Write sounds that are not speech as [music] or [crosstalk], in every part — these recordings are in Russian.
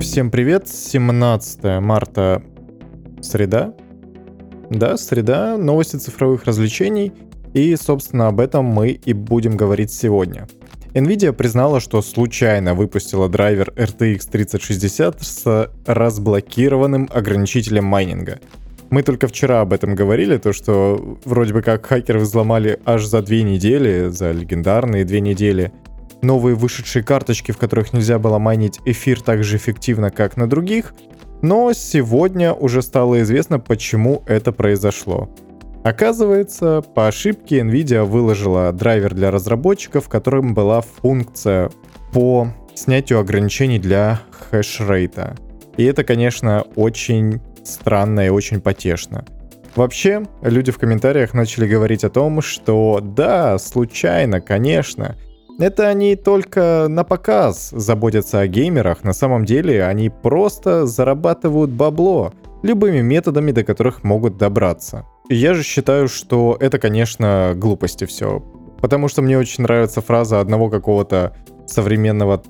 Всем привет, 17 марта, среда. Да, среда, новости цифровых развлечений. И, собственно, об этом мы и будем говорить сегодня. Nvidia признала, что случайно выпустила драйвер RTX 3060 с разблокированным ограничителем майнинга. Мы только вчера об этом говорили, то что вроде бы как хакеры взломали аж за две недели, за легендарные две недели, новые вышедшие карточки, в которых нельзя было майнить эфир так же эффективно, как на других, но сегодня уже стало известно, почему это произошло. Оказывается, по ошибке Nvidia выложила драйвер для разработчиков, в котором была функция по снятию ограничений для хешрейта. И это, конечно, очень странно и очень потешно. Вообще, люди в комментариях начали говорить о том, что да, случайно, конечно, это они только на показ заботятся о геймерах, на самом деле они просто зарабатывают бабло любыми методами, до которых могут добраться. я же считаю, что это, конечно, глупости все. Потому что мне очень нравится фраза одного какого-то современного...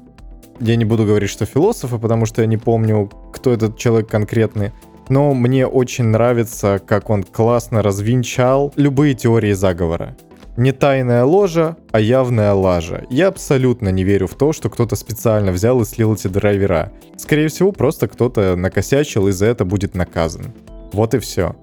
Я не буду говорить, что философа, потому что я не помню, кто этот человек конкретный. Но мне очень нравится, как он классно развенчал любые теории заговора не тайная ложа, а явная лажа. Я абсолютно не верю в то, что кто-то специально взял и слил эти драйвера. Скорее всего, просто кто-то накосячил и за это будет наказан. Вот и все.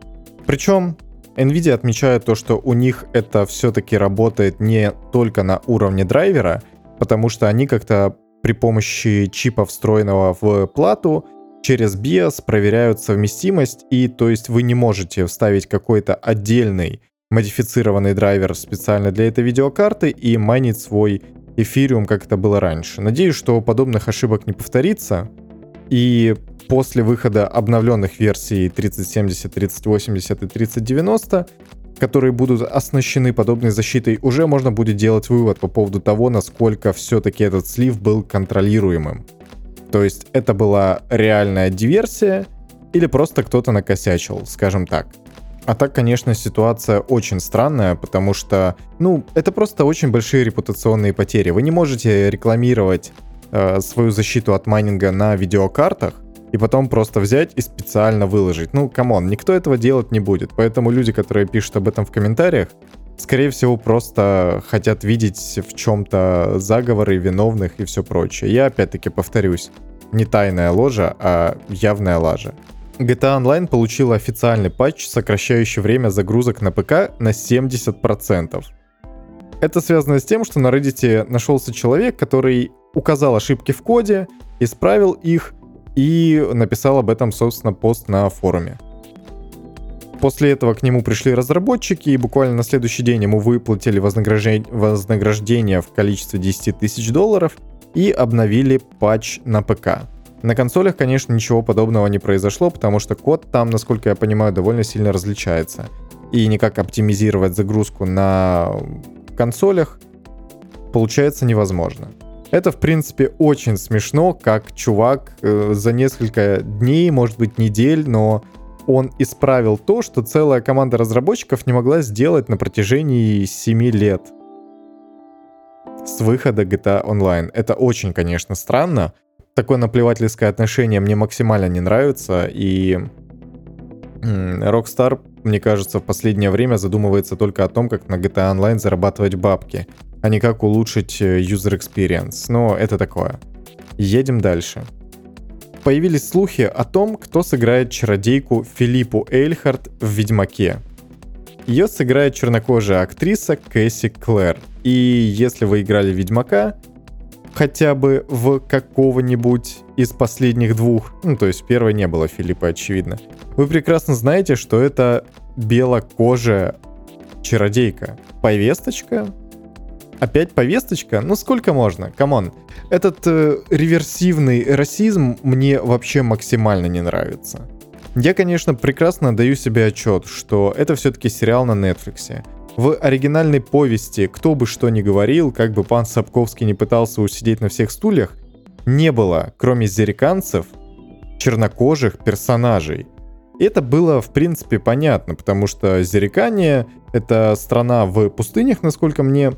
Причем Nvidia отмечает то, что у них это все-таки работает не только на уровне драйвера, потому что они как-то при помощи чипа, встроенного в плату, через BIOS проверяют совместимость, и то есть вы не можете вставить какой-то отдельный модифицированный драйвер специально для этой видеокарты и майнить свой эфириум, как это было раньше. Надеюсь, что подобных ошибок не повторится. И после выхода обновленных версий 3070, 3080 и 3090, которые будут оснащены подобной защитой, уже можно будет делать вывод по поводу того, насколько все-таки этот слив был контролируемым. То есть это была реальная диверсия или просто кто-то накосячил, скажем так. А так, конечно, ситуация очень странная, потому что, ну, это просто очень большие репутационные потери. Вы не можете рекламировать э, свою защиту от майнинга на видеокартах и потом просто взять и специально выложить. Ну, come on, никто этого делать не будет. Поэтому люди, которые пишут об этом в комментариях, скорее всего, просто хотят видеть в чем-то заговоры виновных и все прочее. Я опять-таки повторюсь, не тайная ложа, а явная лажа. GTA Online получила официальный патч, сокращающий время загрузок на ПК на 70%. Это связано с тем, что на Reddit нашелся человек, который указал ошибки в коде, исправил их и написал об этом, собственно, пост на форуме. После этого к нему пришли разработчики, и буквально на следующий день ему выплатили вознаграждение, в количестве 10 тысяч долларов и обновили патч на ПК. На консолях, конечно, ничего подобного не произошло, потому что код там, насколько я понимаю, довольно сильно различается. И никак оптимизировать загрузку на консолях получается невозможно. Это, в принципе, очень смешно, как чувак э, за несколько дней, может быть, недель, но он исправил то, что целая команда разработчиков не могла сделать на протяжении 7 лет с выхода GTA Online. Это очень, конечно, странно, такое наплевательское отношение мне максимально не нравится, и Rockstar, мне кажется, в последнее время задумывается только о том, как на GTA Online зарабатывать бабки, а не как улучшить э, user experience. Но это такое. Едем дальше. Появились слухи о том, кто сыграет чародейку Филиппу Эйльхарт в «Ведьмаке». Ее сыграет чернокожая актриса Кэсси Клэр. И если вы играли в «Ведьмака», хотя бы в какого-нибудь из последних двух, ну то есть первой не было Филиппа, очевидно, вы прекрасно знаете, что это белокожая чародейка. Повесточка? Опять повесточка? Ну сколько можно? Come on. Этот э, реверсивный расизм мне вообще максимально не нравится. Я, конечно, прекрасно даю себе отчет, что это все-таки сериал на Netflix. В оригинальной повести «Кто бы что ни говорил», как бы пан Сапковский не пытался усидеть на всех стульях, не было, кроме зериканцев, чернокожих персонажей. Это было, в принципе, понятно, потому что Зерикания — это страна в пустынях, насколько мне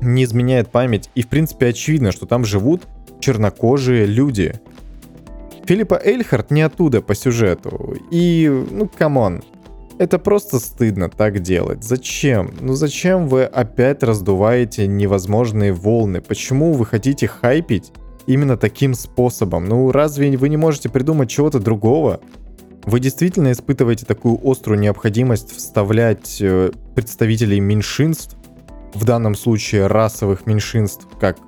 не изменяет память, и, в принципе, очевидно, что там живут чернокожие люди. Филиппа Эльхард не оттуда по сюжету. И, ну, come on, это просто стыдно так делать. Зачем? Ну зачем вы опять раздуваете невозможные волны? Почему вы хотите хайпить именно таким способом? Ну разве вы не можете придумать чего-то другого? Вы действительно испытываете такую острую необходимость вставлять э, представителей меньшинств, в данном случае расовых меньшинств, как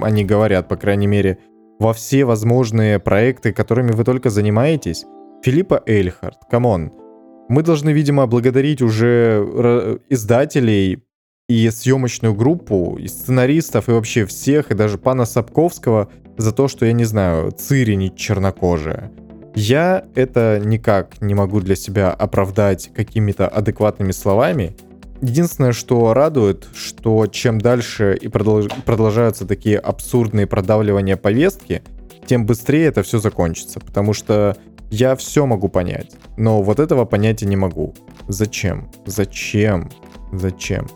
они говорят, по крайней мере, во все возможные проекты, которыми вы только занимаетесь? Филиппа Эльхард, come on. Мы должны, видимо, благодарить уже издателей и съемочную группу, и сценаристов, и вообще всех, и даже пана Сапковского за то, что, я не знаю, Цири не чернокожая. Я это никак не могу для себя оправдать какими-то адекватными словами. Единственное, что радует, что чем дальше и продолж... продолжаются такие абсурдные продавливания повестки, тем быстрее это все закончится. Потому что я все могу понять, но вот этого понять я не могу. Зачем? Зачем? Зачем?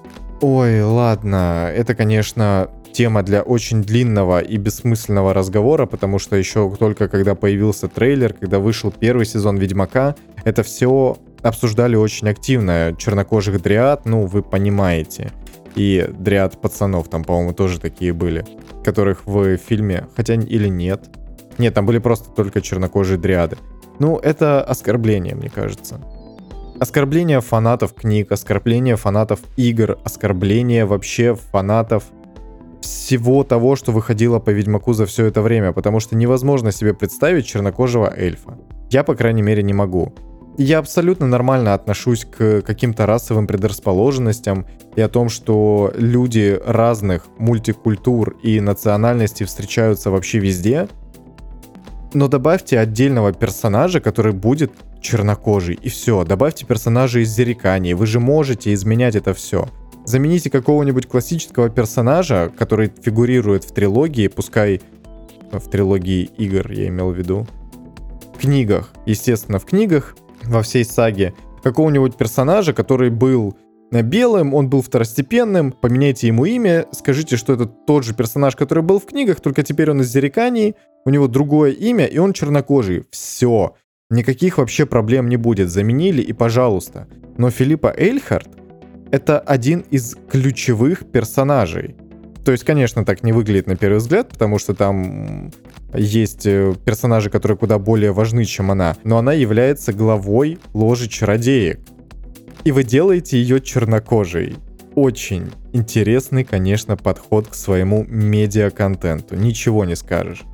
Ой, ладно, это, конечно, тема для очень длинного и бессмысленного разговора, потому что еще только когда появился трейлер, когда вышел первый сезон Ведьмака, это все обсуждали очень активно. Чернокожих дриад, ну, вы понимаете. И дриад пацанов там, по-моему, тоже такие были, которых в фильме, хотя или нет. Нет, там были просто только чернокожие дриады. Ну, это оскорбление, мне кажется. Оскорбление фанатов книг, оскорбление фанатов игр, оскорбление вообще фанатов всего того, что выходило по Ведьмаку за все это время, потому что невозможно себе представить чернокожего эльфа. Я, по крайней мере, не могу. Я абсолютно нормально отношусь к каким-то расовым предрасположенностям и о том, что люди разных мультикультур и национальностей встречаются вообще везде. Но добавьте отдельного персонажа, который будет чернокожий, и все. Добавьте персонажа из Зерикании, вы же можете изменять это все. Замените какого-нибудь классического персонажа, который фигурирует в трилогии, пускай в трилогии игр, я имел в виду, в книгах, естественно, в книгах, во всей саге, какого-нибудь персонажа, который был белым, он был второстепенным, поменяйте ему имя, скажите, что это тот же персонаж, который был в книгах, только теперь он из Зерикании, у него другое имя, и он чернокожий. Все. Никаких вообще проблем не будет. Заменили и пожалуйста. Но Филиппа Эльхард это один из ключевых персонажей. То есть, конечно, так не выглядит на первый взгляд, потому что там есть э, персонажи, которые куда более важны, чем она, но она является главой ложи чародеек. И вы делаете ее чернокожей. Очень интересный, конечно, подход к своему медиа-контенту. Ничего не скажешь.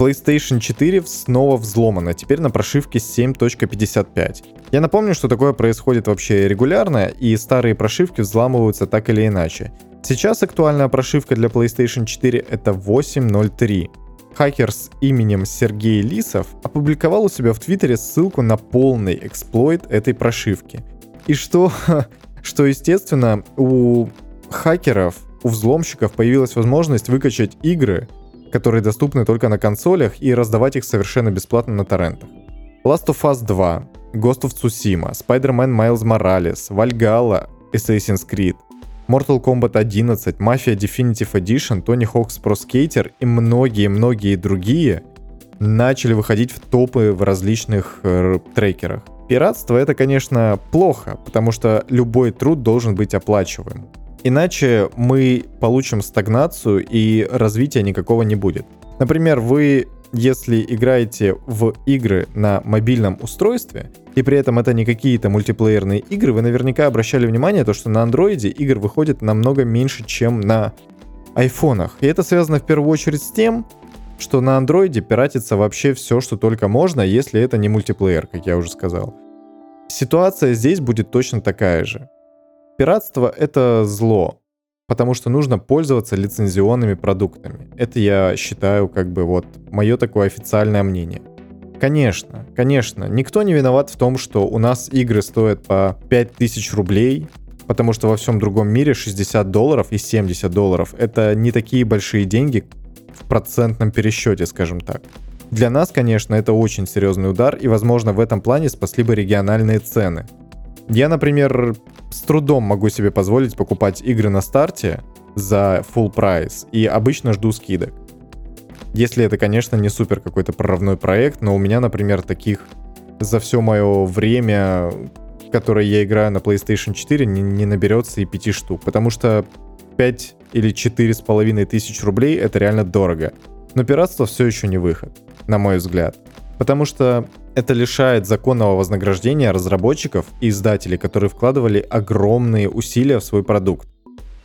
PlayStation 4 снова взломана, теперь на прошивке 7.55. Я напомню, что такое происходит вообще регулярно, и старые прошивки взламываются так или иначе. Сейчас актуальная прошивка для PlayStation 4 это 8.03. Хакер с именем Сергей Лисов опубликовал у себя в Твиттере ссылку на полный эксплойт этой прошивки. И что, [laughs] что естественно, у хакеров, у взломщиков появилась возможность выкачать игры, которые доступны только на консолях и раздавать их совершенно бесплатно на торрентах. Last of Us 2, Ghost of Tsushima, Spider-Man Miles Morales, Valhalla, Assassin's Creed, Mortal Kombat 11, Mafia Definitive Edition, Tony Hawk's Pro Skater и многие-многие другие начали выходить в топы в различных э, трекерах. Пиратство это, конечно, плохо, потому что любой труд должен быть оплачиваем. Иначе мы получим стагнацию и развития никакого не будет. Например, вы если играете в игры на мобильном устройстве, и при этом это не какие-то мультиплеерные игры, вы наверняка обращали внимание то, что на андроиде игр выходит намного меньше, чем на айфонах. И это связано в первую очередь с тем, что на андроиде пиратится вообще все, что только можно, если это не мультиплеер, как я уже сказал. Ситуация здесь будет точно такая же. Пиратство — это зло, потому что нужно пользоваться лицензионными продуктами. Это я считаю как бы вот мое такое официальное мнение. Конечно, конечно, никто не виноват в том, что у нас игры стоят по 5000 рублей, потому что во всем другом мире 60 долларов и 70 долларов — это не такие большие деньги в процентном пересчете, скажем так. Для нас, конечно, это очень серьезный удар, и, возможно, в этом плане спасли бы региональные цены. Я, например, с трудом могу себе позволить покупать игры на старте за full прайс и обычно жду скидок. Если это, конечно, не супер какой-то прорывной проект, но у меня, например, таких за все мое время, которое я играю на PlayStation 4, не, не наберется и 5 штук. Потому что 5 или 4 с половиной тысяч рублей это реально дорого. Но пиратство все еще не выход, на мой взгляд. Потому что это лишает законного вознаграждения разработчиков и издателей, которые вкладывали огромные усилия в свой продукт.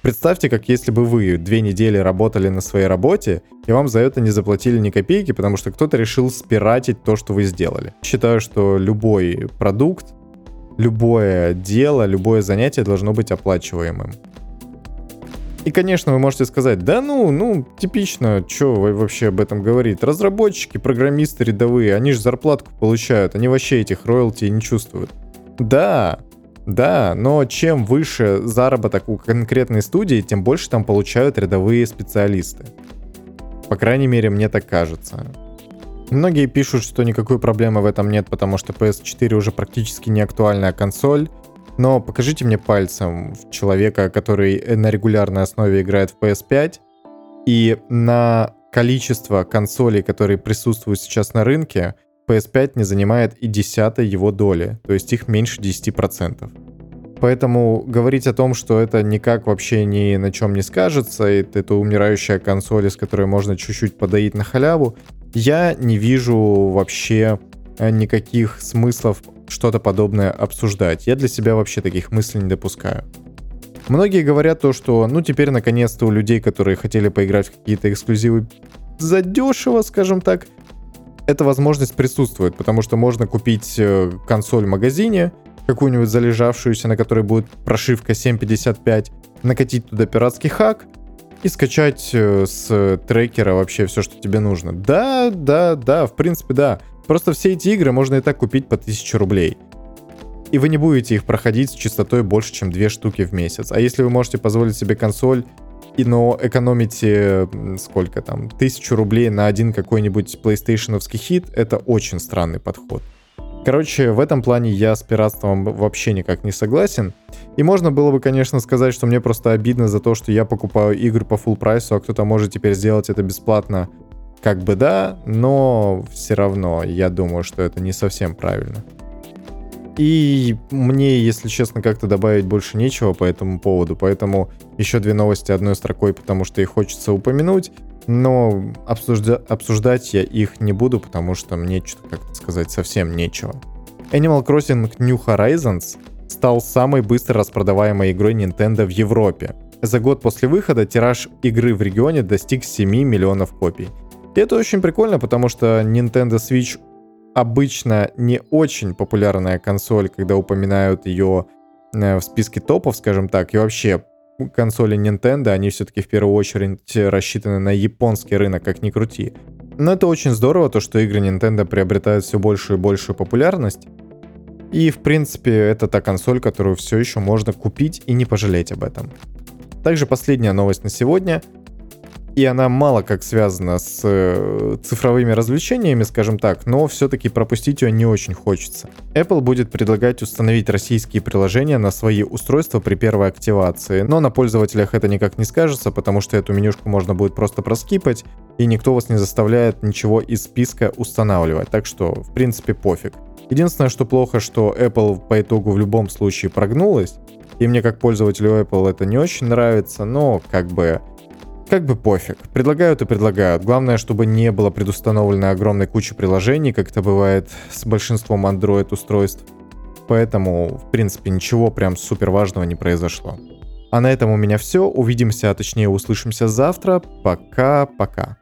Представьте, как если бы вы две недели работали на своей работе, и вам за это не заплатили ни копейки, потому что кто-то решил спиратить то, что вы сделали. Считаю, что любой продукт, любое дело, любое занятие должно быть оплачиваемым. И, конечно, вы можете сказать, да ну, ну, типично, что вообще об этом говорит. Разработчики, программисты рядовые, они же зарплатку получают, они вообще этих роялти не чувствуют. Да, да, но чем выше заработок у конкретной студии, тем больше там получают рядовые специалисты. По крайней мере, мне так кажется. Многие пишут, что никакой проблемы в этом нет, потому что PS4 уже практически не актуальная консоль. Но покажите мне пальцем человека, который на регулярной основе играет в PS5, и на количество консолей, которые присутствуют сейчас на рынке, PS5 не занимает и десятой его доли, то есть их меньше 10%. Поэтому говорить о том, что это никак вообще ни на чем не скажется, и это умирающая консоль, с которой можно чуть-чуть подоить на халяву, я не вижу вообще э, никаких смыслов что-то подобное обсуждать. Я для себя вообще таких мыслей не допускаю. Многие говорят то, что ну теперь наконец-то у людей, которые хотели поиграть в какие-то эксклюзивы задешево, скажем так, эта возможность присутствует, потому что можно купить э, консоль в магазине, какую-нибудь залежавшуюся, на которой будет прошивка 7.55, накатить туда пиратский хак и скачать э, с трекера вообще все, что тебе нужно. Да, да, да, в принципе, да. Просто все эти игры можно и так купить по 1000 рублей. И вы не будете их проходить с частотой больше, чем 2 штуки в месяц. А если вы можете позволить себе консоль и, но экономите сколько там, тысячу рублей на один какой-нибудь PlayStation хит, это очень странный подход. Короче, в этом плане я с пиратством вообще никак не согласен. И можно было бы, конечно, сказать, что мне просто обидно за то, что я покупаю игры по full прайсу, а кто-то может теперь сделать это бесплатно. Как бы да, но все равно я думаю, что это не совсем правильно. И мне, если честно, как-то добавить больше нечего по этому поводу, поэтому еще две новости одной строкой, потому что их хочется упомянуть, но обсужда- обсуждать я их не буду, потому что мне что-то, как-то сказать, совсем нечего. Animal Crossing New Horizons стал самой быстро распродаваемой игрой Nintendo в Европе. За год после выхода тираж игры в регионе достиг 7 миллионов копий. И это очень прикольно, потому что Nintendo Switch обычно не очень популярная консоль, когда упоминают ее э, в списке топов, скажем так, и вообще консоли Nintendo, они все-таки в первую очередь рассчитаны на японский рынок, как ни крути. Но это очень здорово, то, что игры Nintendo приобретают все большую и большую популярность. И, в принципе, это та консоль, которую все еще можно купить и не пожалеть об этом. Также последняя новость на сегодня и она мало как связана с э, цифровыми развлечениями, скажем так, но все-таки пропустить ее не очень хочется. Apple будет предлагать установить российские приложения на свои устройства при первой активации, но на пользователях это никак не скажется, потому что эту менюшку можно будет просто проскипать, и никто вас не заставляет ничего из списка устанавливать, так что, в принципе, пофиг. Единственное, что плохо, что Apple по итогу в любом случае прогнулась, и мне как пользователю Apple это не очень нравится, но как бы как бы пофиг. Предлагают и предлагают. Главное, чтобы не было предустановлено огромной кучи приложений, как это бывает с большинством Android-устройств. Поэтому, в принципе, ничего прям супер важного не произошло. А на этом у меня все. Увидимся, а точнее услышимся завтра. Пока-пока.